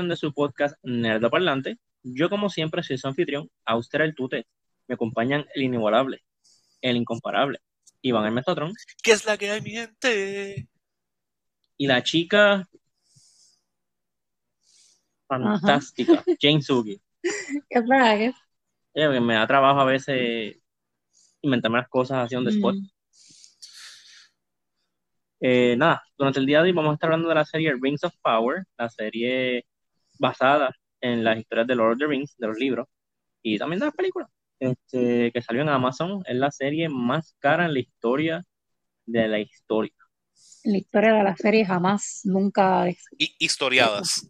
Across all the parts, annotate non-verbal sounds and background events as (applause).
edición de su podcast Nerdo Parlante. Yo, como siempre, soy su anfitrión, Auster el Tute. Me acompañan el inigualable, el incomparable, Iván el Mestotron. ¿Qué es la que hay, mi gente? Y la chica fantástica, (laughs) Jane Sugi. ¿Qué es la que? Ella que me da trabajo a veces inventarme las cosas así the spot. Mm. Eh, nada, durante el día de hoy vamos a estar hablando de la serie Rings of Power, la serie basada en las historias de Lord of the Rings, de los libros, y también de las películas, este, que salió en Amazon. Es la serie más cara en la historia de la historia. En la historia de la serie jamás, nunca. Y historiadas.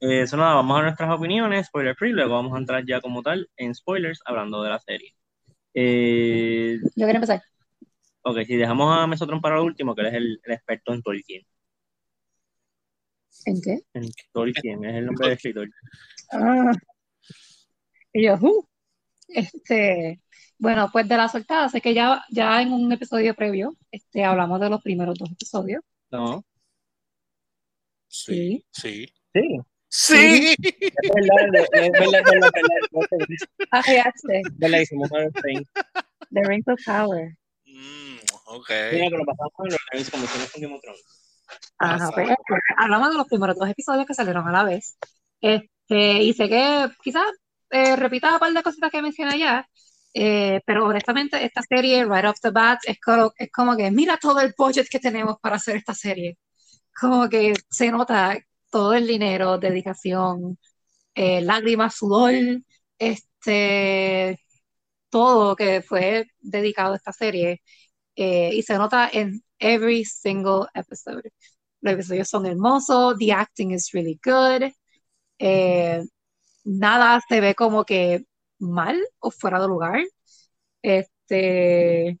Eh, Eso nada, vamos a nuestras opiniones, spoiler free, luego vamos a entrar ya como tal en spoilers hablando de la serie. Eh, Yo quiero empezar. ok, si dejamos a Mesotron para lo último, que él es el, el experto en Tolkien. ¿En qué? En Tolkien, es el nombre del escritor. Ah. Y yo, uh. Este, bueno, pues de la soltada, sé que ya, ya en un episodio previo, este, hablamos de los primeros dos episodios. No. Sí. Sí. Sí. Sí. Es verdad, es verdad, es verdad, es verdad, Ah, verdad, hicimos. The Rings of Power. Mm, ok. Mira, que lo pasamos en los Rings como of Thrones. Ajá, pues, hablamos de los primeros dos episodios que salieron a la vez. Este, y sé que quizás eh, repita un par de cositas que mencioné ya, eh, pero honestamente esta serie, right off the bat, es como, es como que mira todo el budget que tenemos para hacer esta serie. Como que se nota todo el dinero, dedicación, eh, lágrimas, sudor, este, todo que fue dedicado a esta serie. eh, y se nota en every single episode. Los episodios son hermosos, the acting is really good, eh, nada se ve como que mal o fuera de lugar. Este,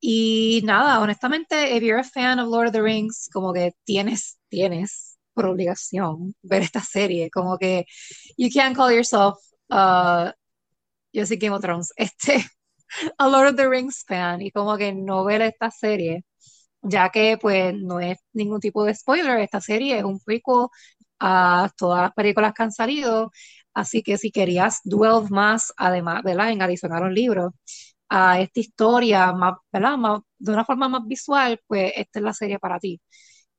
y nada, honestamente, if you're a fan of Lord of the Rings, como que tienes, tienes por obligación ver esta serie, como que you can't call yourself, uh, yo soy Game of Thrones, (laughs) este, a Lord of the Rings fan y como que no ver esta serie, ya que pues no es ningún tipo de spoiler, esta serie es un prequel a todas las películas que han salido, así que si querías delve más, además, ¿verdad? En adicionar a los libros, a esta historia más, ¿verdad? Más, de una forma más visual, pues esta es la serie para ti.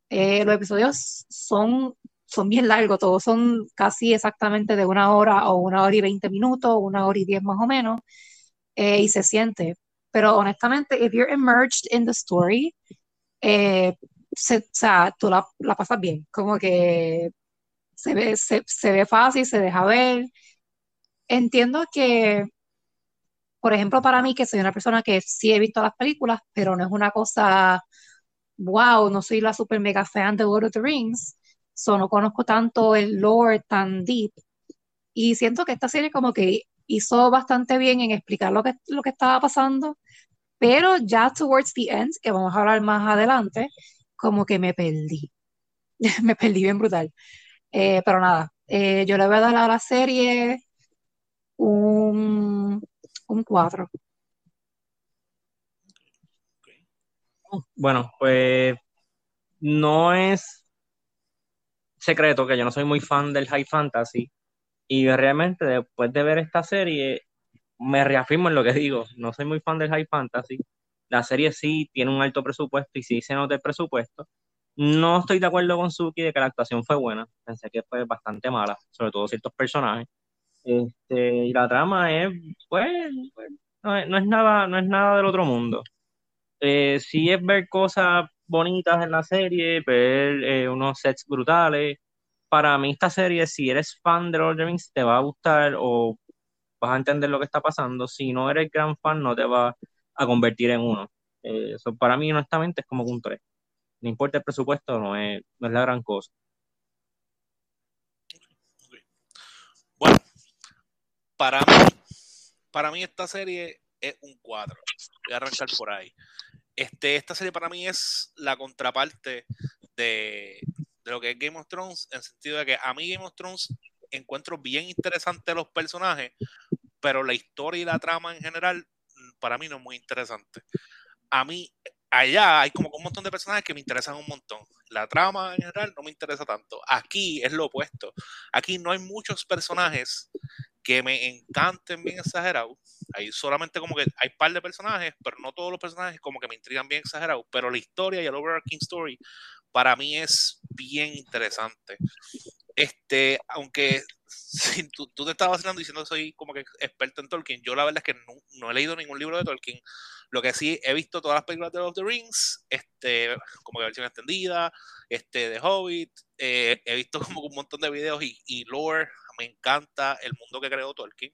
Eh, los episodios son, son bien largos, todos son casi exactamente de una hora o una hora y veinte minutos, una hora y diez más o menos, eh, y se siente. Pero honestamente, if you're immersed in the story, eh, se, o sea, tú la, la pasas bien, como que se ve, se, se ve fácil, se deja ver. Entiendo que, por ejemplo, para mí, que soy una persona que sí he visto las películas, pero no es una cosa, wow, no soy la super mega fan de Lord of the Rings, so no conozco tanto el lore tan deep. Y siento que esta serie como que hizo bastante bien en explicar lo que, lo que estaba pasando, pero ya towards the end, que vamos a hablar más adelante, como que me perdí. (laughs) Me perdí bien brutal. Eh, pero nada, eh, yo le voy a dar a la serie un, un 4. Bueno, pues no es secreto que yo no soy muy fan del high fantasy y realmente después de ver esta serie me reafirmo en lo que (laughs) digo, no soy muy fan del high fantasy. La serie sí tiene un alto presupuesto y sí se nota el presupuesto. No estoy de acuerdo con Suki de que la actuación fue buena, pensé que fue bastante mala, sobre todo ciertos personajes. Este, y la trama es, pues, no es, no es nada, no es nada del otro mundo. Eh, sí es ver cosas bonitas en la serie, ver eh, unos sets brutales. Para mí esta serie, si eres fan de Lord of the te va a gustar o vas a entender lo que está pasando. Si no eres gran fan, no te va a convertir en uno. Eh, eso para mí, honestamente, es como un 3. No importa el presupuesto, no es, no es la gran cosa. Bueno, para mí, para mí esta serie es un 4. Voy a arrancar por ahí. Este, esta serie para mí es la contraparte de, de lo que es Game of Thrones, en el sentido de que a mí Game of Thrones encuentro bien interesante los personajes, pero la historia y la trama en general mm, para mí no es muy interesante. A mí, allá hay como un montón de personajes que me interesan un montón. La trama en general no me interesa tanto. Aquí es lo opuesto. Aquí no hay muchos personajes que me encanten bien exagerados. Hay solamente como que hay un par de personajes, pero no todos los personajes como que me intrigan bien exagerados. Pero la historia y el overarching story para mí es bien interesante. Este, aunque (laughs) si tú, te estabas hablando diciendo que soy como que experto en Tolkien, yo la verdad es que no, no, he leído ningún libro de Tolkien. Lo que sí he visto todas las películas de Lord of the Rings, este, como que versión extendida, este, de Hobbit, eh, he visto (laughs) como un montón de videos y, y lore, me encanta el mundo que creó Tolkien.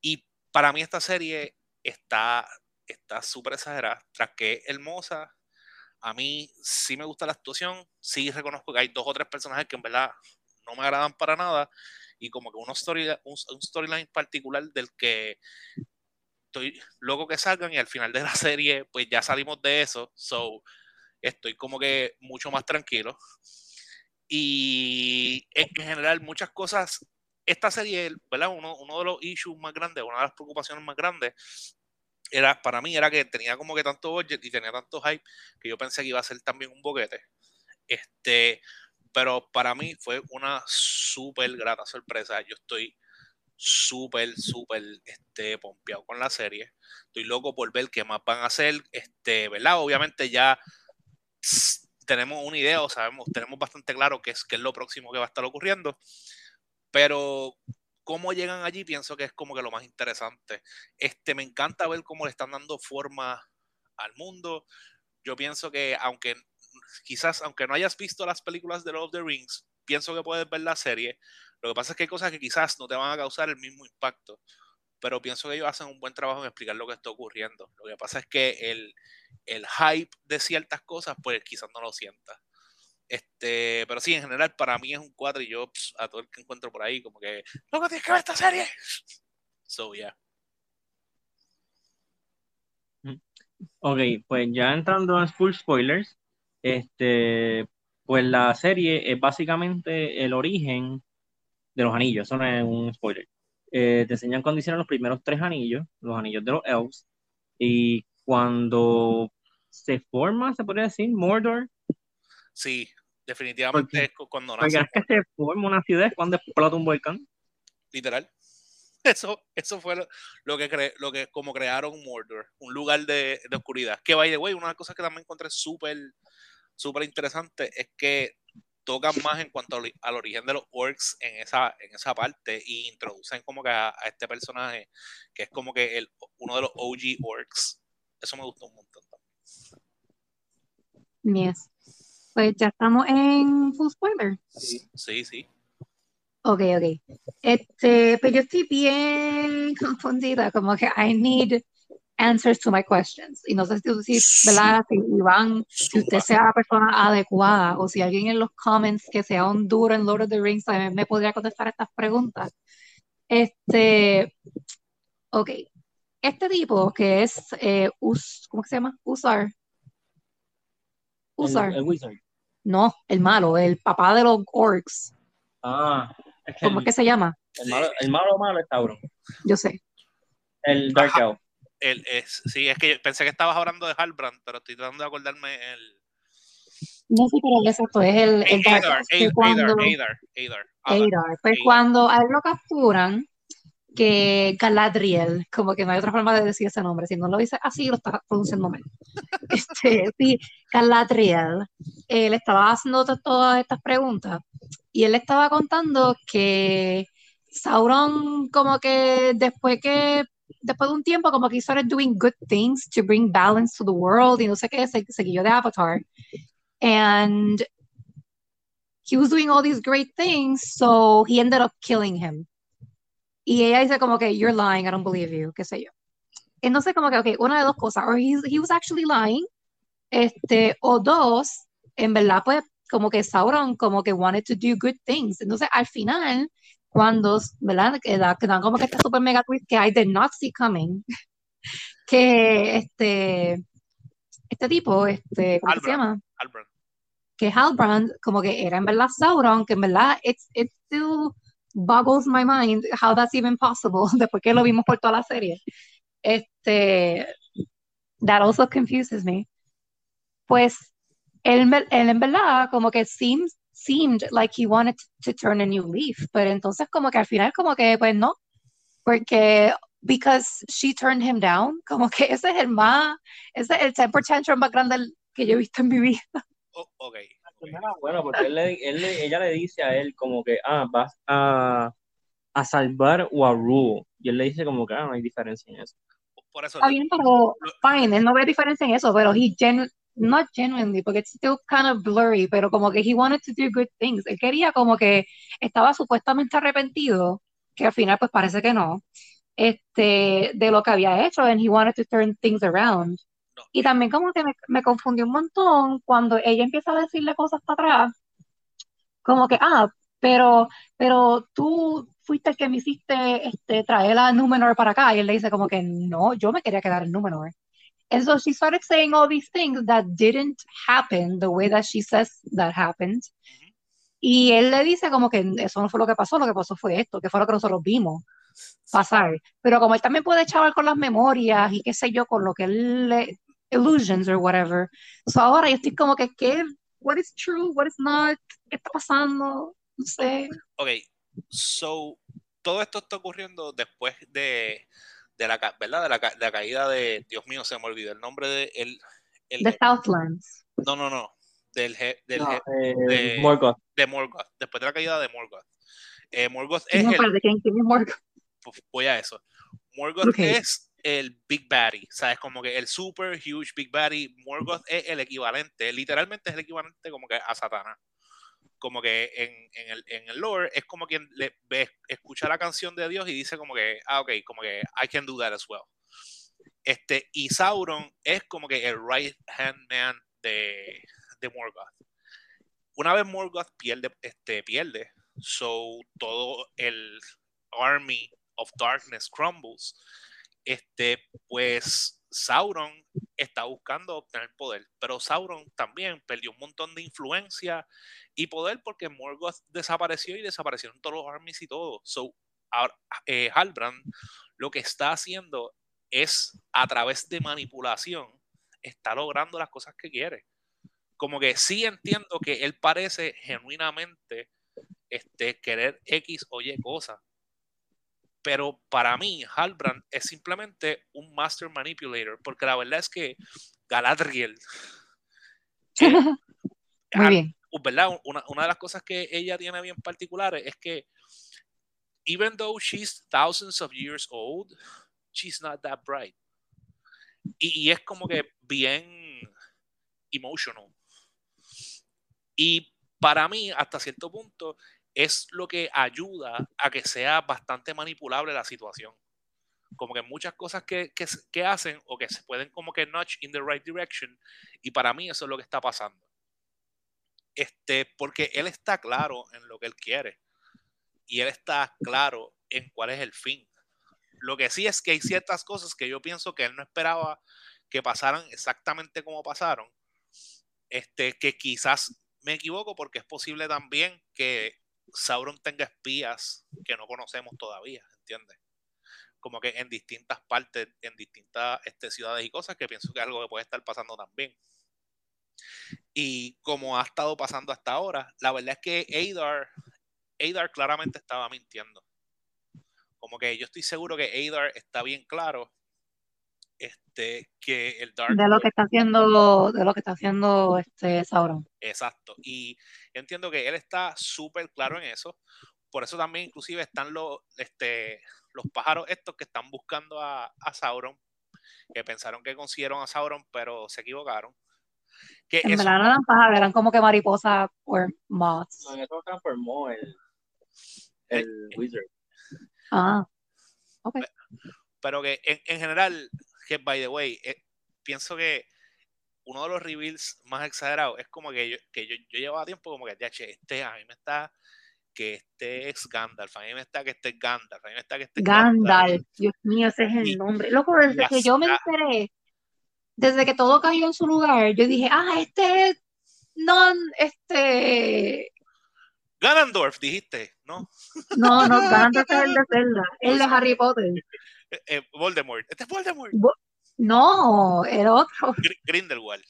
Y para mí esta serie está está súper exagerada, tras que es hermosa, a mí sí me gusta la actuación, sí reconozco que hay dos o tres personajes que en verdad no me agradan para nada y como que una story, un, storyline particular del que estoy loco que salgan y al final de la serie pues ya salimos de eso, so estoy como que mucho más tranquilo. Y en general muchas cosas, esta serie, ¿verdad? Uno, de los issues más grandes, una de las preocupaciones más grandes era, para mí era que tenía como que tanto budget y tenía tanto hype que yo pensé que iba a ser también un boquete. Este, pero para mí fue una súper grata sorpresa. Yo estoy súper, súper este, pompeado con la serie. Estoy loco por ver qué más van a hacer. Este, ¿verdad? Obviamente ya tenemos una idea o sabemos, tenemos bastante claro qué es, qué es lo próximo que va a estar ocurriendo. Pero cómo llegan allí pienso que es como que lo más interesante. Este, me encanta ver cómo le están dando forma al mundo. Yo pienso que aunque quizás, aunque no hayas visto las películas de Lord of the Rings, pienso que puedes ver la serie. Lo que pasa es que hay cosas que quizás no te van a causar el mismo impacto, pero pienso que ellos hacen un buen trabajo en explicar lo que está ocurriendo. Lo que pasa es que el, el hype de ciertas cosas, pues quizás no lo sientas. Este, pero sí, en general, para mí es un 4 y yo a todo el que encuentro por ahí, como que, loco, tienes que ver esta serie. (laughs) So, yeah. Ok, pues ya entrando en full spoilers, este, pues la serie es básicamente el origen de los anillos, eso no es un spoiler. Eh, te enseñan cuando hicieron los primeros tres anillos, los anillos de los elves, y cuando se forma, se podría decir, Mordor. Sí, Definitivamente es cuando nace. es que se forma una ciudad cuando explota un volcán. Literal. (laughs) Eso, eso fue lo, que cre, lo que como crearon Mordor, un lugar de, de oscuridad. Que by the way, una de las cosas que también encontré súper súper interesante es que tocan más en cuanto al, origen de los orcs en esa, en esa parte e introducen como que a, este personaje que es como que el, uno de los OG orcs. Eso me gustó un montón también. Yes. Pues ya estamos en full spoiler. Sí, sí, sí. Ok, ok. Este, pues yo estoy bien (laughs) confundida, como que I need answers to my questions. Y no sé si, si ¿verdad? Si Iván, si usted sea la persona adecuada o si alguien en los comments que sea un duro en Lord of the Rings también me podría contestar estas preguntas. Este, ok. Este tipo que es, eh, Us, ¿cómo se llama? Usar. Usar. El, wizard. No, el malo, el papá de los orcs. Ah. ¿Cómo es que se llama? El malo, el malo, malo es Tauron. Yo sé. El Dark Elf. El, es, sí, es que pensé que estabas hablando de Halbrand, pero estoy tratando de acordarme el. No sé, pero exacto, es el, el Dark Elf. Adar, Adar, Adar, Fue cuando a él lo capturan que Galadriel, como que no hay otra forma de decir ese nombre, si no lo dice así, lo está pronunciando mal. (laughs) Este, sí, Galadriel, él estaba haciendo todas estas preguntas y él estaba contando que Sauron como que después que después de un tiempo como que he started doing good things to bring balance to the world y no sé qué, se, seguido de Avatar and he was doing all these great things so he ended up killing him y ella dice como que, you're lying, I don't believe you, qué sé yo. Entonces como que, ok, una de dos cosas, or he, he was actually lying, este, o dos, en verdad pues como que Sauron como que wanted to do good things. Entonces al final, cuando, ¿verdad? Que, da, que dan como que este super mega twist que I did not see coming, (laughs) que este, este tipo, este, ¿cómo se llama? Halbrand. Que Halbrand como que era en verdad Sauron, que en verdad it's, it's still boggles my mind how that's even possible (laughs) después que lo vimos por toda la serie. Este, that also confuses me. pues él, él en verdad como que seemed, seemed like he wanted to turn a new leaf, pero entonces como que al final como que pues no, porque because she turned him down, (laughs) como que ese es el más, ese es el temper tantrum más grande que yo he visto en mi vida. O- ok. ok. No era bueno, porque él le- él le- ella le dice a él como que, ah, vas a, a salvar o a Rue. Y él le dice como que, ah, no hay diferencia en eso. Por eso Está bien, pero fine, él no ve diferencia en eso, pero he genu not genuinely, porque it's still kind of blurry, pero como que he wanted to do good things. Él quería como que estaba supuestamente arrepentido, que al final pues parece que no, este, de lo que había hecho, and he wanted to turn things around. no, Y también como que me, me confundió un montón cuando ella empieza a decirle cosas para atrás, como que, ah, pero, pero tú fuiste el que me hiciste este, traer a Númenor para acá. Y él le dice como que no, yo me quería quedar en Númenor. And so she started saying all these things that didn't happen the way that she says that happened. Y él le dice como que eso no fue lo que pasó, lo que pasó fue esto, que fue lo que nosotros vimos pasar. Pero como él también puede chaval con las memorias y qué sé yo, con lo que él le, illusions or whatever. So ahora yo estoy como que, ¿qué? What is true? What is not? ¿Qué está pasando? No sé. Ok, so todo esto está ocurriendo después de, de la, ¿verdad? De la, ca- de la caída de, Dios mío, se me olvidó el nombre de el, el The Southlands. no, no, no, del, je- del No, je- eh, de- Morgoth. de Morgoth, después de la caída de Morgoth. Eh, Morgoth es No el, quién es pues, voy a eso. Morgoth es el Big Baddy, ¿sabes? Como que el super huge Big Baddy. Morgoth es el equivalente, literalmente es el equivalente como que a Satanás. Como que en, el, lore es como quien le escucha la canción de Dios y dice como que, ah, ok, como que I can do that as well. Este, y Sauron es como que el right hand man de, de Morgoth. Una vez Morgoth pierde, este, pierde, so todo el army of darkness crumbles, este, pues Sauron está buscando obtener poder, pero Sauron también perdió un montón de influencia y poder porque Morgoth desapareció y desaparecieron todos los armies y todo. So, eh, Halbrand lo que está haciendo es a través de manipulación está logrando las cosas que quiere. Como que sí entiendo que él parece genuinamente este, querer X o Y cosas, pero para mí Halbrand es simplemente un master manipulator, porque la verdad es que Galadriel, (laughs) eh, Muy al- bien. ¿verdad? Una, una de las cosas que ella tiene bien particulares es que even though she's thousands of years old, she's not that bright. Y, y es como que bien emotional. Y para mí, hasta cierto punto, es lo que ayuda a que sea bastante manipulable la situación. Como que muchas cosas que, que, hacen o que se pueden como que nudge in the right direction. Y para mí eso es lo que está pasando. Este, porque él está claro en lo que él quiere. Y él está claro en cuál es el fin. Lo que sí es que hay ciertas cosas que yo pienso que él no esperaba que pasaran exactamente como pasaron. Este, que quizás me equivoco porque es posible también que Sauron tenga espías que no conocemos todavía, ¿entiendes? Como que en distintas partes, en distintas este, ciudades y cosas que pienso que es algo que puede estar pasando también. Y como ha estado pasando hasta ahora, la verdad es que Adar, Adar claramente estaba mintiendo. Como que yo estoy seguro que Adar está bien claro este, que el Dark De lo que está haciendo, de lo que está haciendo este Sauron. Exacto. Y yo entiendo que él está súper claro en eso. Por eso también inclusive están los, este, los pájaros estos que están buscando a, a Sauron, que pensaron que consiguieron a Sauron, pero se equivocaron. Que En eso- verdad no eran pájaros, eran como que mariposas o moths. No, en eso transformó el, el Wizard. Ah, ok. pero que en, en general, que by the way, eh, pienso que uno de los reveals más exagerados es como que yo, que yo, yo llevaba tiempo como que, ya, che, este a mí me está que este es Gandalf, a mí me está que este es Gandalf, a mí me está que este es Gandalf, Dios mío, ese es Y el nombre. Loco, desde las- que yo me enteré, desde que todo cayó en su lugar, yo dije, ah, este es non, este, Ganondorf, dijiste, ¿no? no, no, Gandalf es el de (laughs) Zelda, el de Harry Potter. Eh, eh, Voldemort, este es Voldemort, No, el otro. Gr- Grindelwald.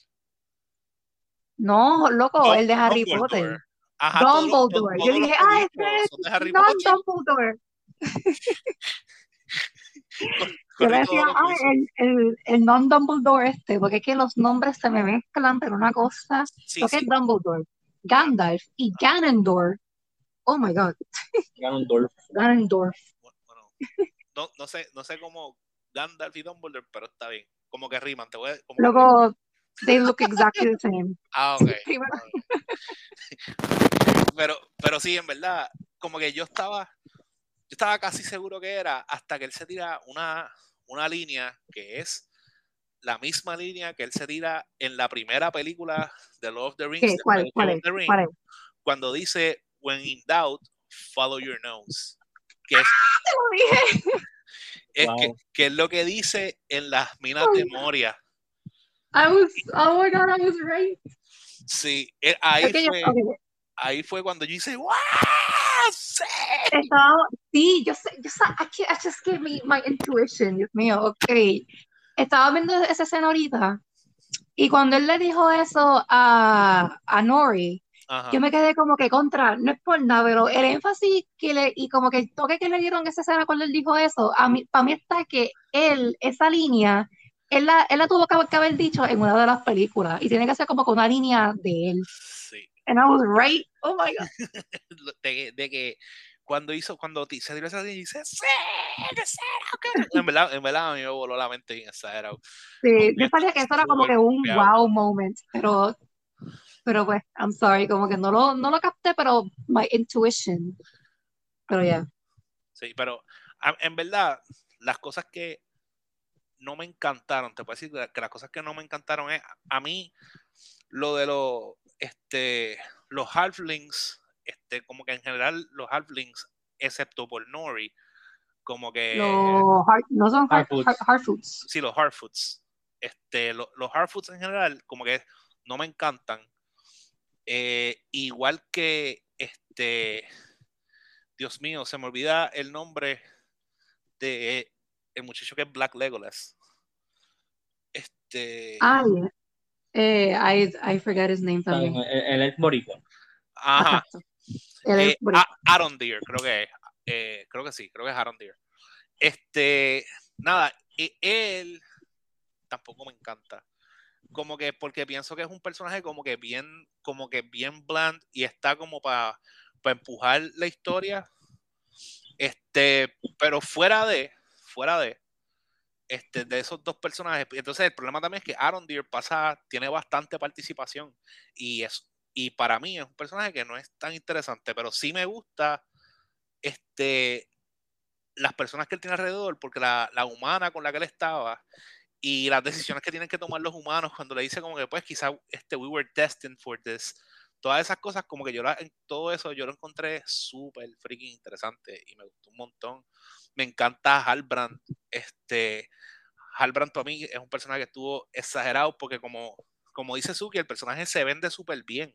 No, loco, el de Harry Dumbledore. Potter. Ajá, Dumbledore. Yo dije, ah, este es. Dumbledore. (laughs) Yo decía, ah, el, el, el non Dumbledore este, porque es que los nombres se me mezclan, pero una cosa, Sí, lo que sí. es Dumbledore, Gandalf y Ganondorf. Oh my God, Ganondorf. Ganondorf. Bueno, no, no sé, no sé cómo Gandalf y Dumbledore, pero está bien. Como que riman, te voy a, como que- Luego, they look exactly the same. Ah, ok. Primero- Pero, pero sí, en verdad, como que yo estaba, yo estaba casi seguro que era hasta que él se tira una, una línea que es la misma línea que él se tira en la primera película de Lord of the Rings, ¿Cuál, cuál of the Ring, ¿Cuál es? cuando dice, when in doubt, follow your nose. Que es, Te lo dije. (laughs) es Wow. que, que es lo que dice en las minas de Moria. I was, oh my God, I was right. Sí, eh, ahí, yo- fue, ok, ahí fue cuando yo hice, ¡Wow! ¡Sí! Estaba, sí, yo sé, yo sé, I, can't- I just give me my intuition, Dios mío, ok. Estaba viendo esa escena ahorita y cuando él le dijo eso a, a Nori, Ajá. yo me quedé como que contra, no es por nada, pero el énfasis que le, y como que el toque que le dieron esa escena cuando él dijo eso, a mí, para mí está que él, esa línea, él la, él la tuvo que, que haber dicho en una de las películas y tiene que ser como con una línea de él. Sí. And I was right, oh my God. (laughs) de, de que cuando hizo, cuando se tiró esa línea y dice, ¡Sí! Que-". En verdad, en verdad a mí me voló la mente bien exagerado. Sí, yo sabía que eso era como que un wow moment, pero, pero pues, I'm sorry, como que no lo, no lo capté, pero my intuition. Pero ya. Sí, pero en verdad, las cosas que no me encantaron, te puedo decir que las cosas que no me encantaron es, a mí, lo de los, este, los halflings, este, como que en general los halflings, excepto por Nori, como que... Los hard- no son hard, hard- hardfoots. sí, los Hardfoots. Este, lo- los Hardfoots en general, como que no me encantan. Eh, igual que este, Dios mío, se me olvida el nombre de el muchacho que es Black Legolas. Este, Ah, yeah. Eh, I, I forgot his name también. El, el es boricua. ajá. Él es eh, boricua. A- Arondir, creo que es. Eh, creo que sí, creo que es Arondir. Este, nada, e- él tampoco me encanta. Como que porque pienso que es un personaje como que bien, como que bien bland y está como para empujar la historia. Este, pero fuera de, fuera de, este, de esos dos personajes. Entonces el problema también es que Aaron Deere pasa, tiene bastante participación y es, y para mí es un personaje que no es tan interesante, pero sí me gusta este, las personas que él tiene alrededor, porque la, la humana con la que él estaba y las (laughs) decisiones que tienen que tomar los humanos cuando le dice como que pues quizá este we were destined for this todas esas cosas como que yo la, en todo eso yo lo encontré súper freaking interesante y me gustó un montón. Me encanta Halbrand este Halbrand para mí es un personaje que estuvo exagerado porque como como dice Suki el personaje se vende súper bien.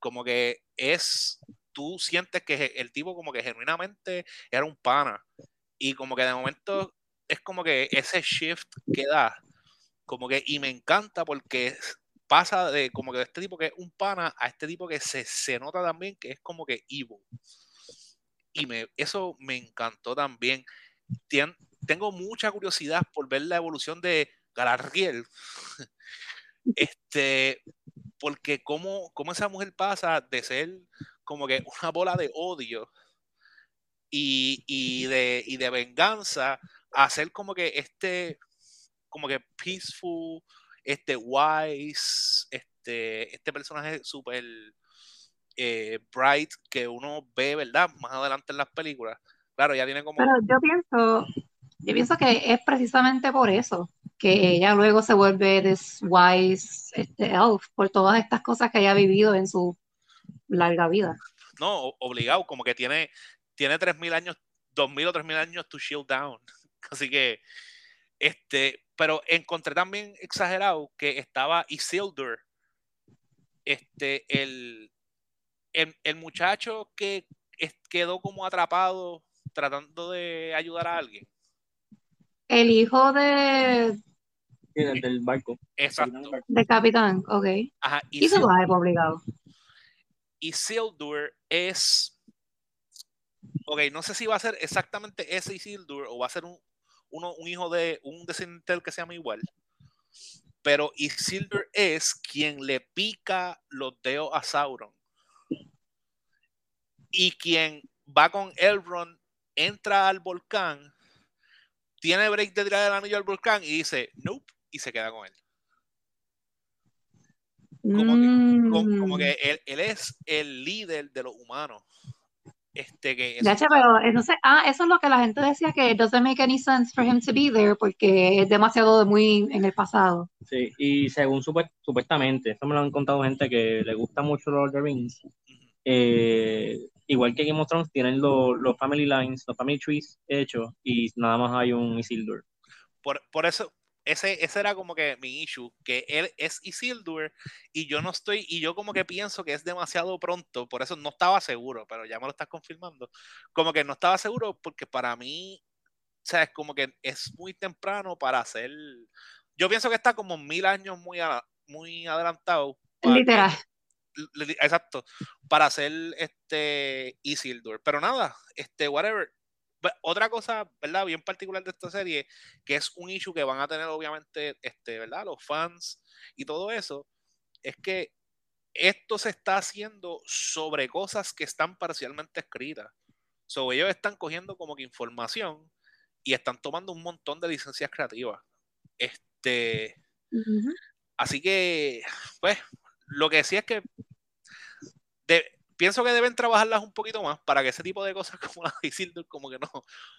Como que es tú sientes que el tipo como que genuinamente era un pana y como que de momento es como que ese shift que da, como que, y me encanta porque pasa de como que de este tipo que es un pana a este tipo que se, se nota también que es como que evil. Y me, eso me encantó también. Tengo mucha curiosidad por ver la evolución de Galadriel. (laughs) este, porque cómo, cómo esa mujer pasa de ser como que una bola de odio y, y, de, y de venganza a ser como que este, como que peaceful, este wise, este, este personaje súper eh, bright que uno ve, ¿verdad? Más adelante en las películas. Claro, ya tiene como... Pero yo pienso, yo pienso que es precisamente por eso que ella luego se vuelve this wise este, elf por todas estas cosas que haya vivido en su larga vida. No, obligado, como que tiene, tiene 3.000 años, 2.000 o 3.000 años to shield down. (laughs) Así que, este, pero encontré también exagerado que estaba Isildur, este, el, el, el muchacho que es, quedó como atrapado tratando de ayudar a alguien. El hijo de, Sí, del, del barco. Exacto. De capitán, ok. Ajá, y, live obligado. y Isildur es. Ok, no sé si va a ser exactamente ese Isildur o va a ser un, uno, un hijo de un descendiente que se llama igual. Pero Isildur es quien le pica los dedos a Sauron. Y quien va con Elrond, entra al volcán, tiene break de tirar el anillo al volcán y dice, nope, y se queda con él. Como que- como, como Mm. que él, él es el líder de los humanos. Este que che, pero entonces, ah, eso es lo que la gente decía que it doesn't make any sense for him to be there porque es demasiado de muy en el pasado. Sí, y según supuest- supuestamente, esto me lo han contado gente que le gusta mucho Lord of the Rings, eh, igual que Game of Thrones, tienen lo- los family lines, los family trees hechos, y nada más hay un Isildur. por, por eso, ese, ese era como que mi issue, que él es Isildur y yo no estoy, y yo como que pienso que es demasiado pronto, por eso no estaba seguro, pero ya me lo estás confirmando, como que no estaba seguro porque para mí, o sea, es como que es muy temprano para hacer, yo pienso que está como mil años muy, a- muy adelantado. para Literal. li- exacto, para hacer este Isildur. Pero nada, este, whatever. Otra cosa, ¿verdad? Bien particular de esta serie, que es un issue que van a tener obviamente, este, ¿verdad? Los fans y todo eso, es que esto se está haciendo sobre cosas que están parcialmente escritas. So, ellos están cogiendo como que información y están tomando un montón de licencias creativas. Este. Así que, pues, lo que sí es que de- pienso que deben trabajarlas un poquito más para que ese tipo de cosas (laughs) como la de Isildur como que no,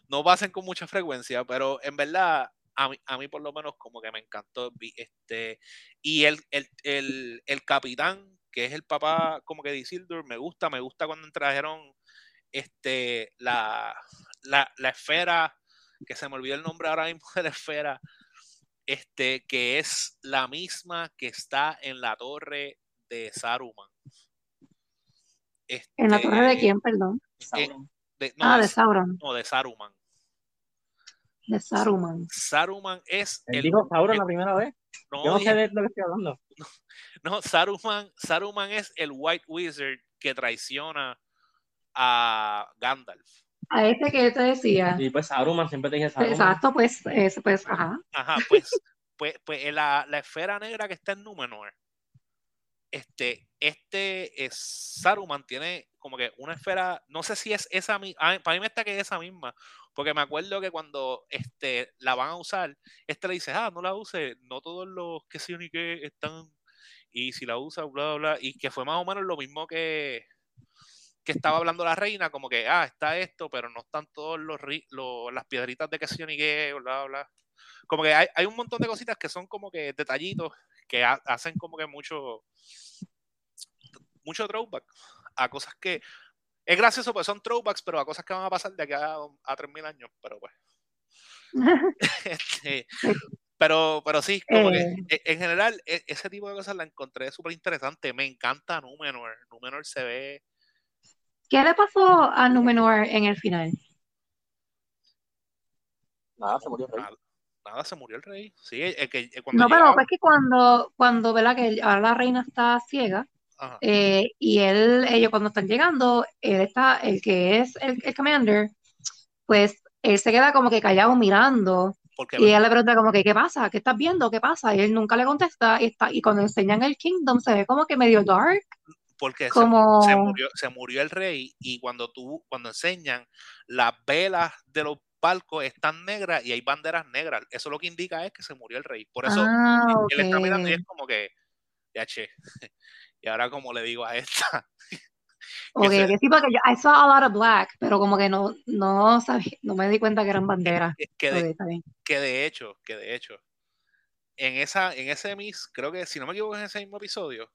no pasen con mucha frecuencia, pero en verdad a mí, a mí por lo menos como que me encantó este y el, el, el, el capitán que es el papá como que de Isildur me gusta, me gusta cuando trajeron este la, la, la esfera que se me olvidó el nombre ahora mismo de la esfera este que es la misma que está en la torre de Saruman. ¿En la Este, torre de quién, perdón? De- no, Ah, de, Sauron, no, de Saruman. de Saruman. Saruman es el, dijo Sauron el- la primera vez. no, Yo no dije- sé de lo que estoy hablando. (laughs) no, Saruman, Saruman es el White Wizard que traiciona a Gandalf. A este que yo te decía. Y pues Saruman, siempre te dije Saruman. Exacto, pues, ese, pues, ajá. Ajá, pues, (laughs) pues, pues en la, la esfera negra que está en Númenor, este, este es Saruman tiene como que una esfera, no sé si es esa misma, para mí me está que es esa misma, porque me acuerdo que cuando este, la van a usar, este le dice, ah, no la use, no todos los que sí ni que están, y si la usa, bla, bla, bla, y que fue más o menos lo mismo que, que estaba hablando la reina, como que, ah, está esto, pero no están todos los, las piedritas de que sí ni qué, bla, bla. Como que hay, hay un montón de cositas que son como que detallitos que ha- hacen como que mucho, mucho throwback a cosas que es gracioso, pues son throwbacks, pero a cosas que van a pasar de aquí a, a 3.000 años, pero pues. (laughs) (laughs) Este, pero, pero sí, como Eh. que e- en general e- ese tipo de cosas la encontré súper interesante. Me encanta Númenor. Númenor se ve. ¿Qué le pasó a Númenor en el final? Nada, se murió el rey. Nada, nada, se murió el rey. Sí, el, el que el cuando No, pero llegaba- pues que cuando, cuando, ¿verdad? Que ahora la reina está ciega, ajá, eh, y él, ellos cuando están llegando, él está, el que es el, el commander, pues él se queda como que callado mirando, porque y ella le pregunta como que, ¿qué pasa? ¿Qué estás viendo? ¿Qué pasa? Y él nunca le contesta, y, está, y cuando enseñan el Kingdom se ve como que medio dark, porque se, como... se murió, se murió el rey y cuando tú, cuando enseñan las velas de los barcos están negras y hay banderas negras. Eso lo que indica es que se murió el rey. Por eso Ah, él está mirando y es como que, ya che, (laughs) y ahora como le digo a esta, (laughs) Ok, ok, sí, porque yo, I saw a lot of black, pero como que no, no sabía, no me di cuenta que eran banderas. que, que de, que de hecho, que de hecho, en esa, en ese mis, creo que si no me equivoco en ese mismo episodio,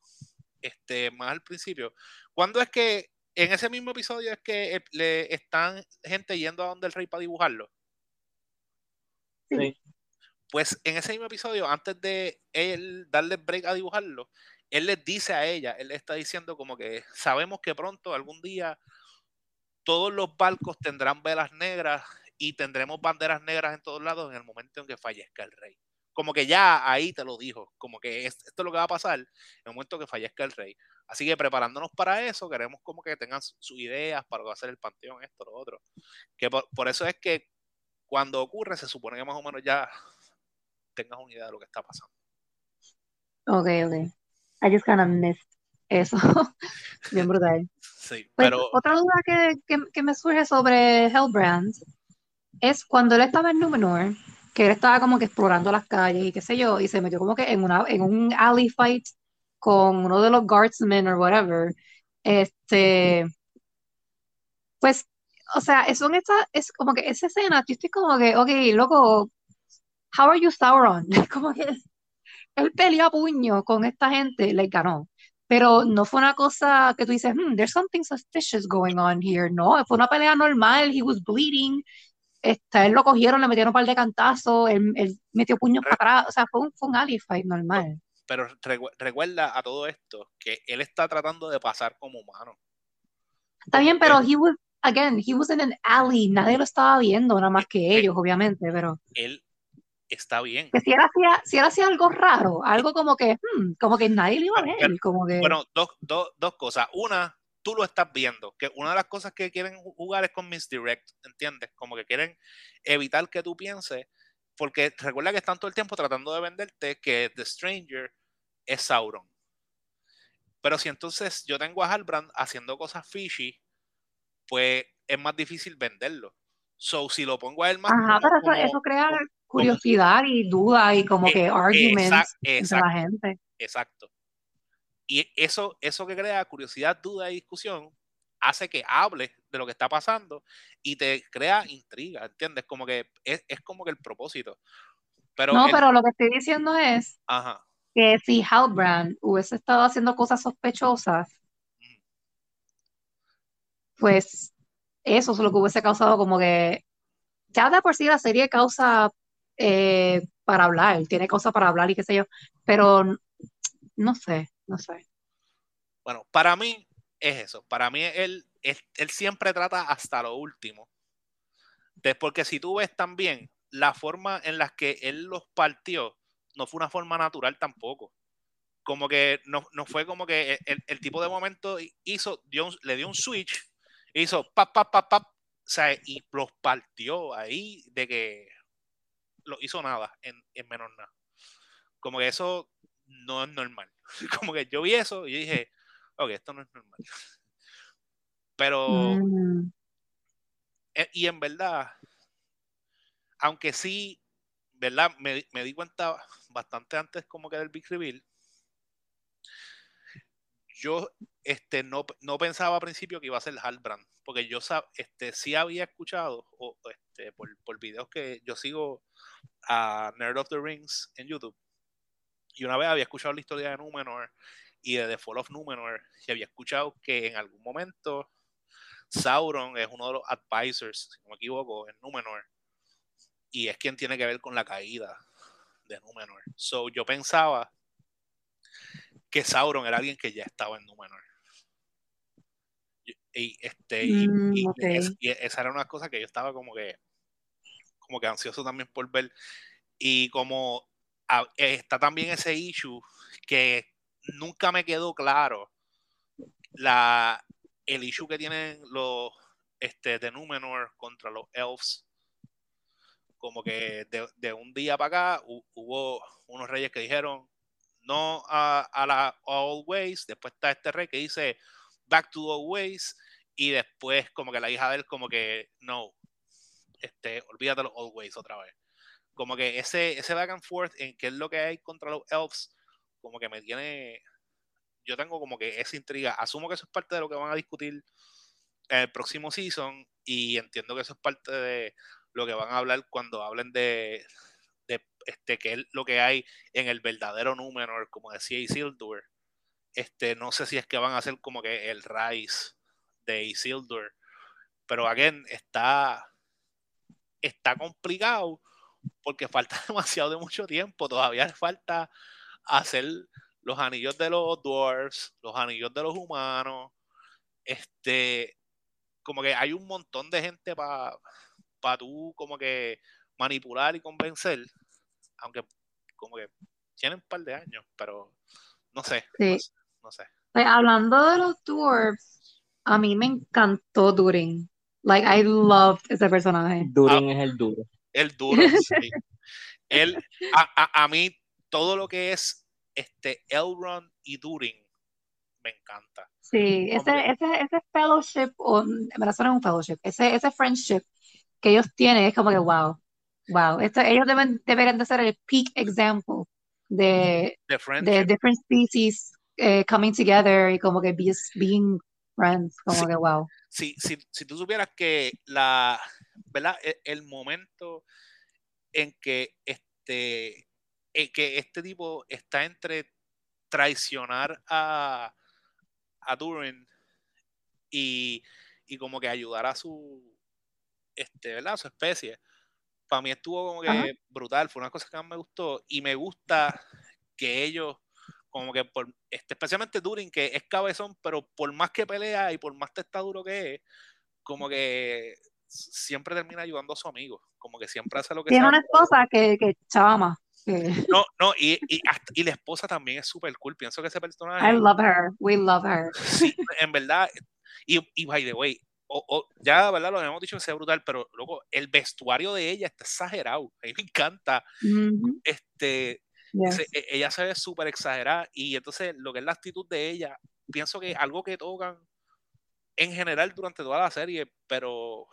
este, más al principio, ¿cuándo es que en ese mismo episodio es que eh, le están gente yendo a donde el rey para dibujarlo? Sí. Pues en ese mismo episodio, antes de él darle break a dibujarlo, él les dice a ella, él le está diciendo como que sabemos que pronto, algún día, todos los barcos tendrán velas negras y tendremos banderas negras en todos lados en el momento en que fallezca el rey. Como que ya ahí te lo dijo, como que esto es lo que va a pasar en el momento que fallezca el rey. Así que preparándonos para eso, queremos como que tengan sus ideas para lo el panteón, esto, lo otro. Que por, por eso es que cuando ocurre, se supone que más o menos ya tengas una idea de lo que está pasando. Ok, ok. I just kind of missed eso. (laughs) Bien brutal. Sí, Pues pero otra duda que, que- que me surge sobre Hellbrand es cuando él estaba en Númenor, que él estaba como que explorando las calles y qué sé yo, y se metió como que en una, en un alley fight con uno de los guardsmen or whatever. Este, pues, o sea, eso en esa, es como que esa escena, yo estoy como que, ok, loco, how are you Sauron? (laughs) Como que él peleó a puño con esta gente, le ganó. Pero no fue una cosa que tú dices, hmm, there's something suspicious going on here. No, fue una pelea normal, he was bleeding. Este, él lo cogieron, le metieron un par de cantazos, él, él metió puños para atrás. O sea, fue un, fue un alley fight normal. pero recu- recuerda a todo esto que él está tratando de pasar como humano. Está bien, pero he was, again, he was in an alley, nadie lo estaba viendo, nada más que ellos, obviamente, pero él está bien. que si él hacía, si él hacía algo raro, algo como que, hmm, como que nadie lo iba a Pero- ver, como que, Bueno, dos, dos, dos cosas. Una, tú lo estás viendo, que una de las cosas que quieren ju- jugar es con misdirect, ¿entiendes? Como que quieren evitar que tú pienses, porque recuerda que están todo el tiempo tratando de venderte que The Stranger es Sauron. Pero si entonces yo tengo a Halbrand haciendo cosas fishy, pues es más difícil venderlo. So, si lo pongo a él más ajá, como- pero eso, como- eso crea curiosidad y duda y como Eh, que arguments exact- entre la gente. Exacto. Y eso, eso que crea curiosidad, duda y discusión hace que hables de lo que está pasando y te crea intriga, ¿entiendes? Como que es, es como que el propósito. Pero, No, el- pero lo que estoy diciendo es ajá, que si Halbrand hubiese estado haciendo cosas sospechosas, pues eso es lo que hubiese causado como que ya de por sí la serie causa eh, para hablar, tiene cosas para hablar y qué sé yo, pero no sé, no sé. bueno, para mí es eso. Para mí él, él, él siempre trata hasta lo último. Porque si tú ves también la forma en la que él los partió, no fue una forma natural tampoco. Como que no, no fue como que el, el tipo de momento hizo, dio le dio un switch, hizo pap, pap, pap, pap, y los partió ahí de que lo hizo nada, en, en menos nada. Como que eso no es normal. (laughs) Como que yo vi eso y dije, ok, esto no es normal. Pero, Mm, eh, y en verdad, aunque sí, ¿verdad? Me, me di cuenta bastante antes como que del Big Reveal. Yo este, no, no pensaba al principio que iba a ser Halbrand, porque yo este, sí había escuchado o, este, por, por videos que yo sigo a Nerd of the Rings en YouTube. Y una vez había escuchado la historia de Númenor y de The Fall of Númenor, y había escuchado que en algún momento Sauron es uno de los advisors, si no me equivoco, en Númenor, y es quien tiene que ver con la caída de Númenor. So yo pensaba que Sauron era alguien que ya estaba en Númenor. Y, este, y, Mm, y es- y esa era una cosa que yo estaba como que como que ansioso también por ver. Y como a- está también ese issue que nunca me quedó claro la, el issue que tienen los este, de Númenor contra los elves. Como que de, de un día para acá hu- hubo unos reyes que dijeron no a, a la old. Después está este rey que dice back to old ways. Y después como que la hija de él como que no, este, olvídate los old ways otra vez. Como que ese, ese back and forth en qué es lo que hay contra los elves, como que me tiene, yo tengo como que esa intriga. Asumo que eso es parte de lo que van a discutir el próximo season y entiendo que eso es parte de lo que van a hablar cuando hablen de, este, qué es lo que hay en el verdadero Númenor, como decía Isildur. Este, no sé si es que van a hacer como que el rise de Isildur, pero again, está, está complicado porque falta (laughs) demasiado de mucho tiempo. Todavía falta hacer los anillos de los dwarves, los anillos de los humanos. Este, como que hay un montón de gente para pa tú como que manipular y convencer. Aunque como que tienen un par de años, pero no sé, Sí. no sé, no sé. Like, hablando de los dwarves, a mí me encantó Durin. Like, I loved ese personaje. Durin es el duro. El duro, (laughs) sí. Él, a, a- a mí, todo lo que es este Elrond y Durin me encanta. Sí, ese, ese, ese fellowship, o eso no es un fellowship, ese, ese friendship que ellos tienen es como que wow, wow. Esto, ellos deben, deberían de ser el peak example de, De different species eh, coming together y como que be- being friends, como Sí. que wow. si, si, si tú supieras que la, ¿verdad? E- El, momento en que este, en que este tipo está entre traicionar a, a Durin y, y como que ayudar a su, este, ¿verdad? A su especie. Para mí estuvo como que Ajá. brutal, fue una cosa que más me gustó y me gusta que ellos como que por, este, especialmente Durin, que es cabezón, pero por más que pelea y por más testaduro que es, como que siempre termina ayudando a su amigo, como que siempre hace lo que Tiene sea. una esposa que, que chama. que- No, (laughs) no, y, y, hasta- y la esposa también es súper cool. Pienso que ese I personaje, love her, we love her. sí, en verdad, y, y by the way, o- o- ya, ¿verdad? Lo habíamos dicho que sea brutal, pero luego el vestuario de ella está exagerado. A mí me encanta. Este, yes. e- ella se ve súper exagerada y entonces lo que es la actitud de ella, pienso que algo que tocan en general durante toda la serie, pero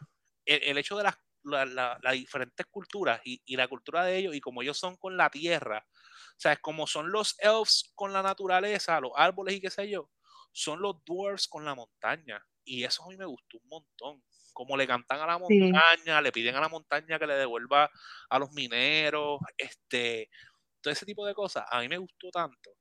el, el hecho de las la- la- las diferentes culturas y, y la cultura de ellos y como ellos son con la tierra, o sea, es como son los elves con la naturaleza, los árboles y qué sé yo, son los dwarves con la montaña y eso a mí me gustó un montón. Como le cantan a la Sí. montaña, le piden a la montaña que le devuelva a los mineros, este, todo ese tipo de cosas, a mí me gustó tanto.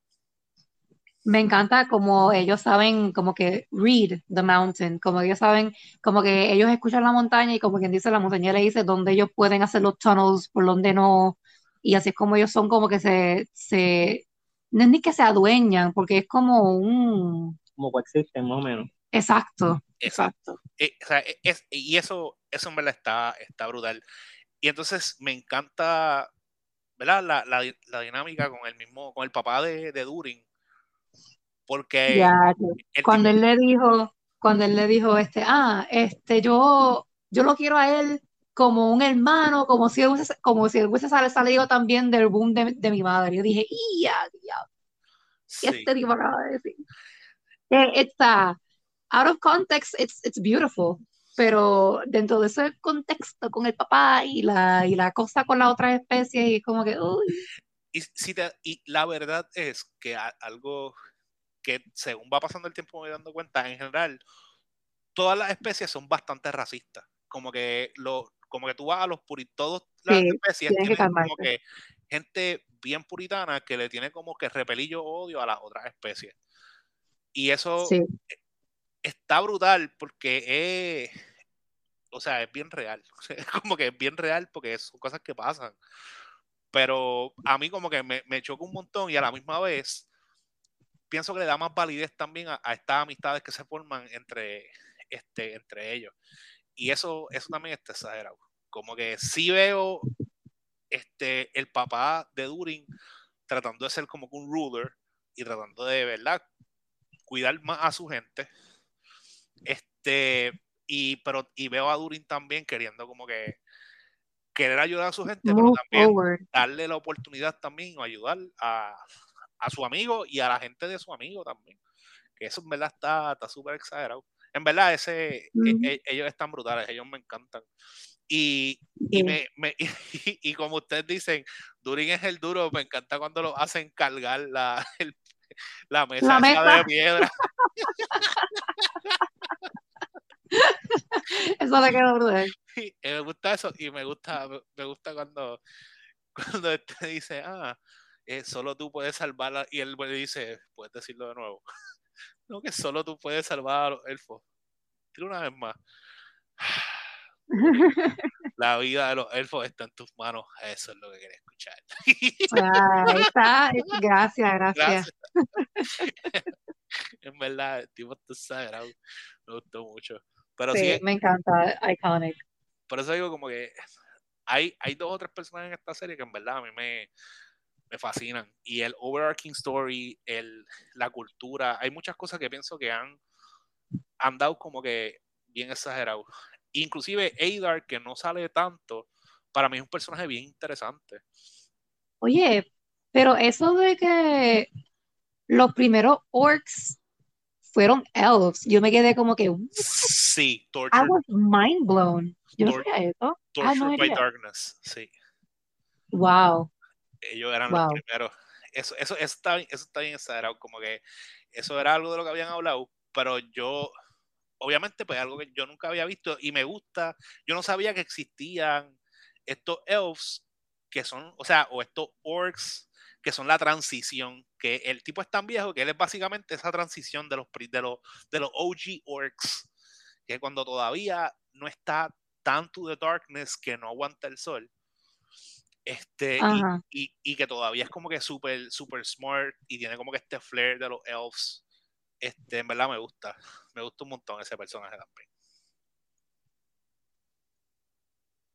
Me encanta como ellos saben como que read the mountain, como ellos saben, como que ellos escuchan la montaña y como quien dice, la montaña le dice dónde ellos pueden hacer los tunnels, por dónde no, y así es como ellos son como que se, se, no es ni que se adueñan, porque es como un, Como coexisten, más o menos. Exacto, Exacto. exacto. O sea, e- es- y eso, eso en verdad está, está brutal. Y entonces me encanta, ¿verdad? La, la, la dinámica con el mismo, con el papá de, de Durin. Porque cuando él le dijo, cuando él le dijo, este, ah, este, yo, yo lo quiero a él como un hermano, como si él hubiese, como si él hubiese sal- salido también del boom de, de mi madre. Yo dije, ¡ya, ya! sí, ¿Qué este tipo acaba de decir? Eh, uh, out of context, it's, it's beautiful. Pero dentro de ese contexto con el papá y la, y la cosa con las otras especies, y como que, uy, y, si te- y la verdad es que a- algo que según va pasando el tiempo me voy dando cuenta, en general, todas las especies son bastante racistas. Como que lo, como que tú vas a los puritos, todas las Sí, especies tienen que como que gente bien puritana que le tiene como que repelillo odio a las otras especies. Y eso sí, está brutal porque es, o sea, es bien real. (laughs) Es como que es bien real porque son cosas que pasan. Pero a mí como que me, me choca un montón y a la misma vez pienso que le da más validez también a, estas amistades que se forman entre, este, entre ellos. Y eso, eso también está exagerado. Como que sí veo este, el papá de Durin tratando de ser como un ruler y tratando de, ¿verdad? Cuidar más a su gente. Este, y, pero, y veo a Durin también queriendo como que querer ayudar a su gente, pero también forward. darle la oportunidad también o ayudar a, a su amigo y a la gente de su amigo también. Que eso en verdad está está súper exagerado. En verdad, ese, e- Ujú. e- ellos están brutales, ellos me encantan. Y, y, me, me- (laughs) y, y como ustedes dicen, Durin es el duro, me encanta cuando lo hacen cargar la, el- la mesa La esa mesa. de piedra. (laughs) (laughs) Eso le quedó brutal. Me gusta eso y me gusta, me gusta cuando, (laughs) cuando este dice, ah, eh, solo tú puedes salvarla. Y él le dice, puedes decirlo de nuevo. (laughs) no, que solo tú puedes salvar a los elfos. Tira una vez más. La vida de los elfos está en tus manos. Eso es lo que quería escuchar. Ahí está. Gracias, gracias. Gracias. en verdad, el tipo está exagerado. Me gustó mucho. Pero sí, Sí, me encanta. Iconic. por eso digo como que hay, hay dos o tres personas en esta serie que en verdad a mí me, me fascinan. Y el overarching story, el, la cultura, hay muchas cosas que pienso que han, han dado como que bien exagerado. Inclusive Adar, que no sale tanto, para mí es un personaje bien interesante. Oye, pero eso de que los primeros orcs fueron elves, yo me quedé como que, Sí, I Tortured, was mind blown. Yo no Tor- sabía eso. Ah, Tortured no by. Darkness, sí. Wow. Ellos eran Wow. los primeros. Eso, eso, eso, está, eso está bien exagerado, como que eso era algo de lo que habían hablado, pero yo, obviamente, pues algo que yo nunca había visto y me gusta, yo no sabía que existían estos elves que son, o sea, o estos orcs que son la transición, que el tipo es tan viejo que él es básicamente esa transición de los, de los, de los OG orcs, que cuando todavía no está tan to the darkness que no aguanta el sol. Este, y, y que todavía es como que súper, súper smart y tiene como que este flair de los elves. Este, en verdad me gusta. Me gusta un montón ese personaje también.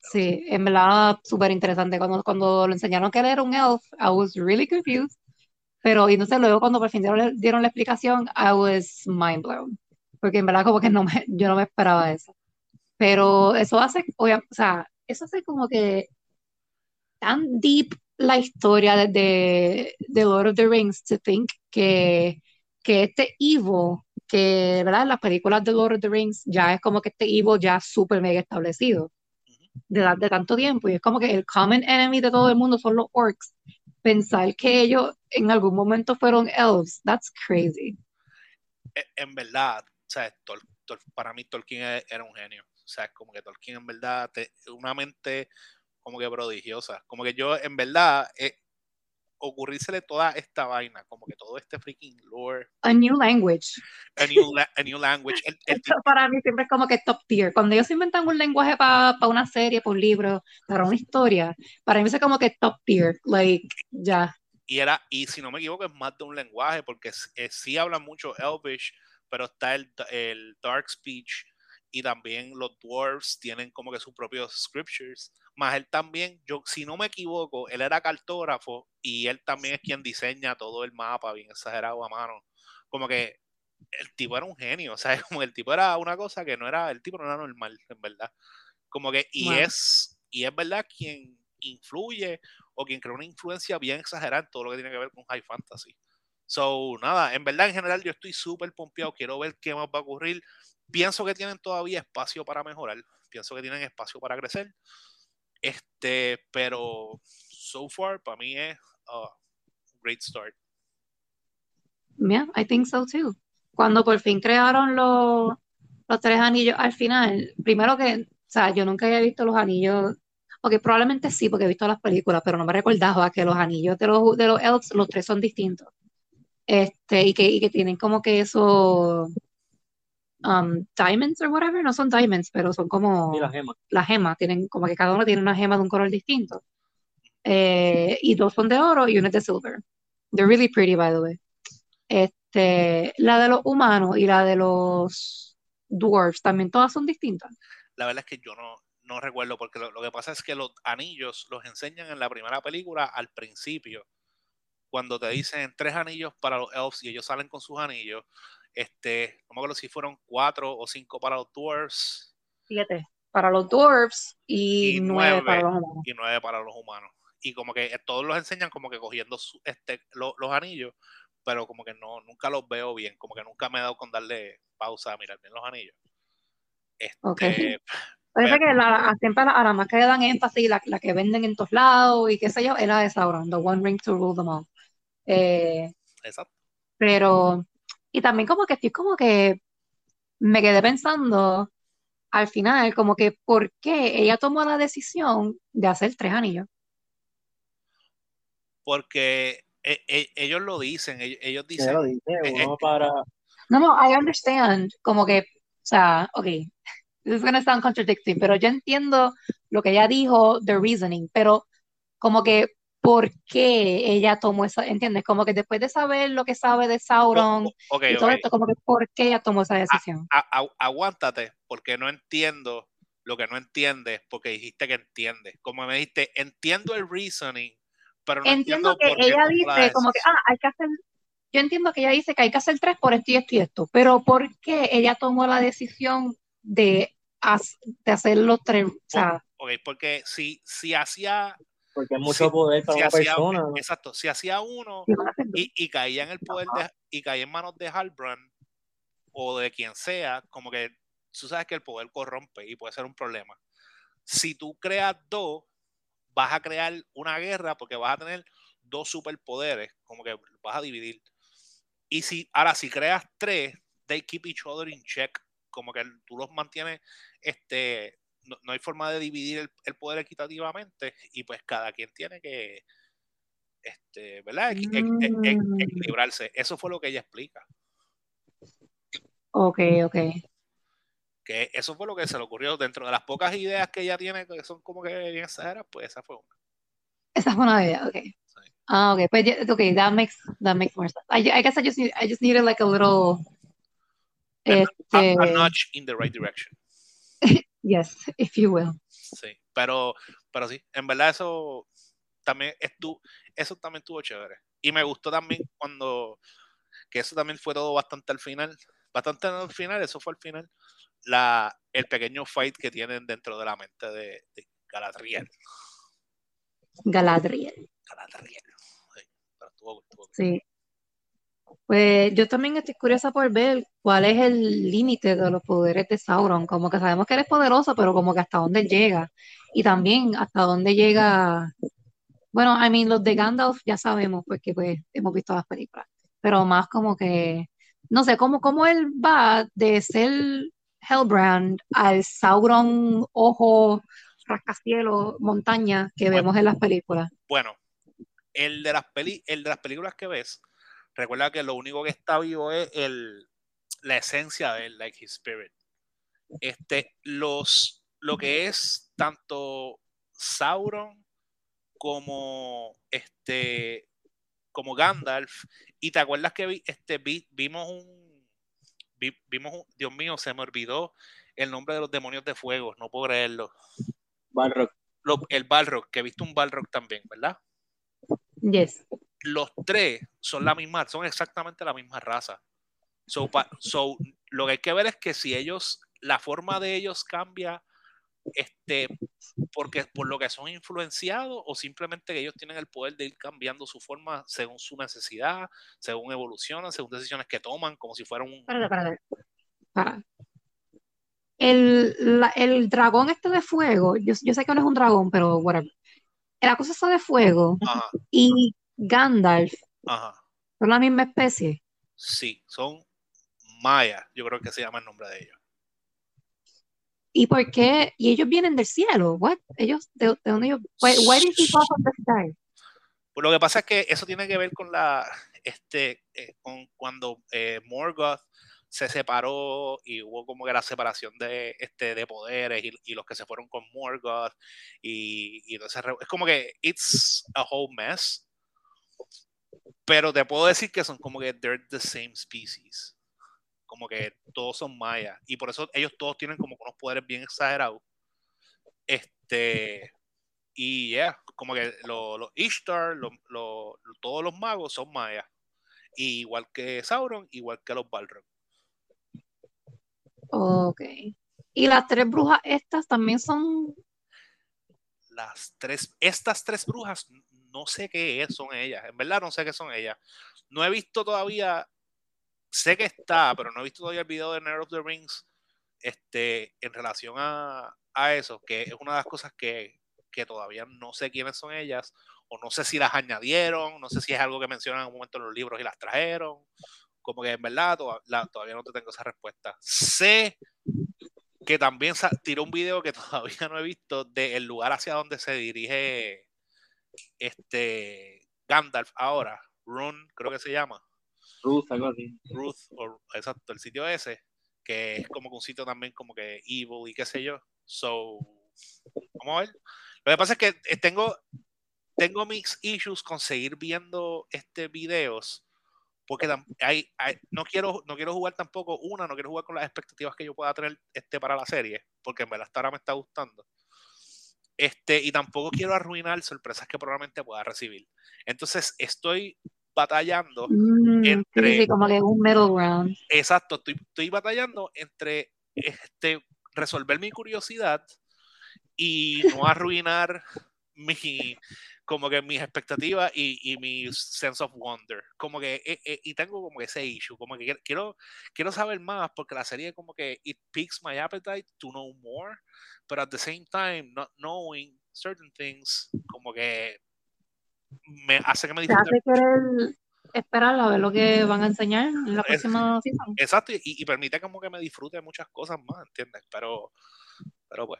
Sí, en verdad súper interesante. Cuando, cuando lo enseñaron que él era un elf, I was really confused. Pero y entonces luego cuando por fin dieron, dieron la explicación, I was mind blown. Porque en verdad como que no me, (laughs) yo no me esperaba eso. Pero eso hace, o sea, eso hace como que tan deep la historia de, de, de Lord of the Rings to think que, que este evil, que ¿verdad? las películas de Lord of the Rings ya es como que este evil ya súper mega establecido de, de tanto tiempo y es como que el common enemy de todo el mundo son los orcs. Pensar que ellos en algún momento fueron elves, that's crazy. E- En verdad, o sea, Tol- Tol- para mí Tolkien e- era un genio. O sea, como que Tolkien en verdad, te- una mente como que prodigiosa. Como que yo, en verdad, eh, ocurrírsele toda esta vaina, como que todo este freaking lore, A new language. a new, la- a new language. El, el Esto para mí siempre es como que top tier. Cuando ellos inventan un lenguaje para una serie, para un libro, para una historia, para mí es como que top tier. Like, ya. y era y si no me equivoco es más de un lenguaje porque s- eh, sí hablan mucho Elvish pero está el, el Dark Speech y también los Dwarves tienen como que sus propios scriptures más él también yo si no me equivoco él era cartógrafo y él también es quien diseña todo el mapa bien exagerado a mano como que el tipo era un genio o sea (laughs) como el tipo era una cosa que no era el tipo no era normal en verdad como que y Wow. es y es verdad quien influye o quien crea una influencia bien exagerada en todo lo que tiene que ver con high fantasy. So, nada, en verdad, en general, yo estoy súper pompeado. Quiero ver qué más va a ocurrir. Pienso que tienen todavía espacio para mejorar. Pienso que tienen espacio para crecer. Este, pero so far, para mí es a great start. Yeah, I think so too. Cuando por fin crearon los, los tres anillos al final, primero que, o sea, yo nunca había visto los anillos, ok, probablemente sí, porque he visto las películas, pero no me recordaba que los anillos de los, de los elves, los tres son distintos. Este, y que, y que tienen como que esos um, diamonds or whatever, no son diamonds, pero son como Y la gema. la gema, tienen como que cada uno tiene una gema de un color distinto. Eh, y dos son de oro y uno es de silver. They're really pretty, by the way. Este, la de los humanos y la de los dwarfs también todas son distintas. La verdad es que yo no, no recuerdo, porque lo, lo que pasa es que los anillos los enseñan en la primera película al principio. Cuando te dicen tres anillos para los elves y ellos salen con sus anillos, este, no me acuerdo si fueron cuatro o cinco para los dwarves Siete para los dwarfs y, Y nueve, nueve. para los humanos. y nueve para los humanos. Y como que todos los enseñan como que cogiendo su- este, lo- los anillos, pero como que no, nunca los veo bien, como que nunca me he dado con darle pausa a mirar bien los anillos. Este, Parece que la, siempre la, más que le dan énfasis, la, la que venden en todos lados y qué sé yo, es la de Sauron, The One Ring to Rule Them All. Eh, exacto. pero, y también como que estoy como que me quedé pensando al final, como que por qué ella tomó la decisión de hacer tres anillos. Porque e- e- ellos lo dicen, ellos, ellos dicen, lo dice, eh, uno para... No, no, I understand, como que, o sea, ok, (laughs) this is gonna sound contradicting, pero yo entiendo lo que ella dijo, the reasoning, pero como que, ¿por qué ella tomó esa, entiendes? Como que después de saber lo que sabe de Sauron o- o- ok, y todo ok, esto, como que, ¿por qué ella tomó esa decisión? a- a- aguántate, porque no entiendo lo que no entiendes, porque dijiste que entiendes. Como me dijiste, entiendo el reasoning, pero no entiendo entiendo que por ella dice como que, ah, hay que hacer, yo entiendo que ella dice que hay que hacer tres por esto y esto y esto, pero ¿por qué ella tomó la decisión de, de hacer los tres? O sea, Ok, porque si, si hacía, Porque es mucho Sí, poder para si una hacía, persona. ¿no? exacto, si hacía uno y, y caía en el poder de, y caía en manos de Halbrand o de quien sea, como que tú sabes que el poder corrompe y puede ser un problema. Si tú creas dos, vas a crear una guerra porque vas a tener dos superpoderes, como que vas a dividir. Y si ahora si creas tres, they keep each other in check, como que tú los mantienes, este, no, no hay forma de dividir el, el poder equitativamente y pues cada quien tiene que, este, ¿verdad? Mm. equilibrarse. Eso fue lo que ella explica. Ok, ok. Que eso fue lo que se le ocurrió dentro de las pocas ideas que ella tiene que son como que bien exageradas, pues esa fue una. Esa fue una idea, ok. Ah, ok, pues, ya- ok, that makes, that makes more sense. I, I guess I just, need, I just needed like a little, A, este, a notch in the right direction. Yes, if you will. Sí, pero, pero sí, en verdad eso también estuvo, eso también estuvo chévere. Y me gustó también cuando, que eso también fue todo bastante al final, bastante al final, eso fue al final, la, el pequeño fight que tienen dentro de la mente de, de Galadriel. Galadriel. Galadriel. Sí, pero estuvo- estuvo- Sí. Pues yo también estoy curiosa por ver cuál es el límite de los poderes de Sauron. Como que sabemos que él es poderoso, pero como que hasta dónde llega. Y también hasta dónde llega. Bueno, I mean, los de Gandalf ya sabemos, porque pues hemos visto las películas. Pero más como que, no sé, cómo, cómo él va de ser Hellbrand al Sauron ojo, rascacielos, montaña que Bueno. vemos en las películas. Bueno, el de las peli, el de las películas que ves, recuerda que lo único que está vivo es el, la esencia de él, like his spirit. Este, los, lo que es tanto Sauron como este como Gandalf y te acuerdas que vi- este vi- vimos un vi- vimos un, Dios mío se me olvidó el nombre de los demonios de fuego no puedo creerlo Balrog. Lo- el Balrog que viste un Balrog también verdad Yes. Los tres son la misma, son exactamente la misma raza. So, pa- so, lo que hay que ver es que si ellos, la forma de ellos cambia, este, porque por lo que son influenciados o simplemente que ellos tienen el poder de ir cambiando su forma según su necesidad, según evolucionan, según decisiones que toman, como si fuera un... Espérate, espérate. Para. El, la- el dragón este de fuego, yo, yo sé que no es un dragón, pero whatever. La cosa está de fuego Ajá, y Gandalf ajá, son la misma especie. sí, son mayas, yo creo que se llama el nombre de ellos. ¿Y por qué? Y ellos vienen del cielo. What? Ellos, ¿de, de dónde ellos? Why, why did he fall from the sky? Pues lo que pasa es que eso tiene que ver con la, este, eh, con cuando eh, Morgoth se separó y hubo como que la separación de, este, de poderes y, y los que se fueron con Morgoth y, y re- es como que it's a whole mess. Pero te puedo decir que son como que they're the same species. Como que todos son mayas y por eso ellos todos tienen como unos poderes bien exagerados. Este, y ya, como que los lo Ishtar, lo- lo- todos los magos son mayas. Y igual que Sauron, igual que los Balrog. Ok. Y las tres brujas estas también son. Las tres, estas tres brujas, no sé qué son ellas. En verdad no sé qué son ellas. No he visto todavía, sé que está, pero no he visto todavía el video de Nerd of the Rings este, en relación a, a eso, que es una de las cosas que, que todavía no sé quiénes son ellas, o no sé si las añadieron, no sé si es algo que mencionan en un momento en los libros y las trajeron. Como que en verdad todavía no te tengo esa respuesta. Sé que también tiró un video que (laughs) todavía no he visto del lugar hacia donde se dirige este Gandalf ahora. Run, creo que se llama. Ruth, algo así. Ruth, o exacto, el sitio ese, que es como que un sitio también como que evil y qué sé yo. So, vamos a ver. Lo que pasa es que eh, tengo, tengo mis issues con seguir viendo este videos porque hay- no, quiero, no quiero jugar tampoco, una, no quiero jugar con las expectativas que yo pueda tener este para la serie, porque en verdad hasta ahora me está gustando. Este, y tampoco quiero arruinar sorpresas que probablemente pueda recibir. Entonces estoy batallando Mm, sí, entre- sí, como que un middle ground. Exacto, estoy, estoy batallando entre este, resolver mi curiosidad y no arruinar mi como que mis expectativas y, y mi sense of wonder. Como que, eh, eh, y tengo como que ese issue, como que quiero, quiero saber más porque la serie como que it piques my appetite to know more, but at the same time, not knowing certain things, como que me hace que me Te disfrute querer esperar a ver lo que van a enseñar en la Es- próxima season. Exacto, y, y permite como que me disfrute muchas cosas más, ¿entiendes? Pero, pero pues,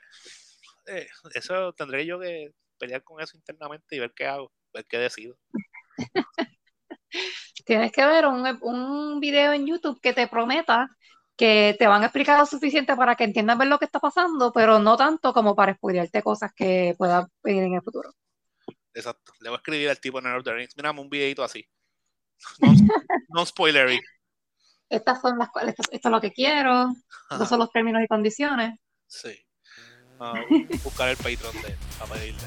eh, eso tendré yo que pelear con eso internamente y ver qué hago, ver qué decido. (laughs) Tienes que ver un, un video en YouTube que te prometa que te van a explicar lo suficiente para que entiendas ver lo que está pasando, pero no tanto como para spoilearte cosas que puedan venir en el futuro. Exacto, le voy a escribir al tipo en of the Rings, mírame un videito así. No, no (laughs) spoilery. Estas son las cuales, esto, esto es lo que quiero, estos son los términos y condiciones. Sí. (laughs) Buscar el Patreon de para pedirle.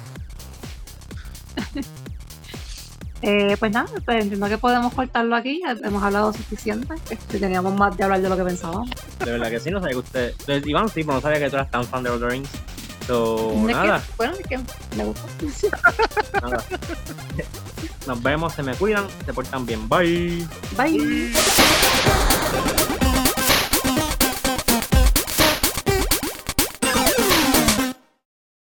Eh, pues nada, pues entiendo que podemos cortarlo aquí, hemos hablado suficiente, este, teníamos más de hablar de lo que pensábamos. De verdad que sí, no sabía que usted. Entonces, Iván, sí, pero no sabía que tú eras tan fan de Lord of the Rings. So, Es que, nada, bueno, es que me gustó. nada. Nos vemos, se me cuidan, se portan bien. Bye. Bye.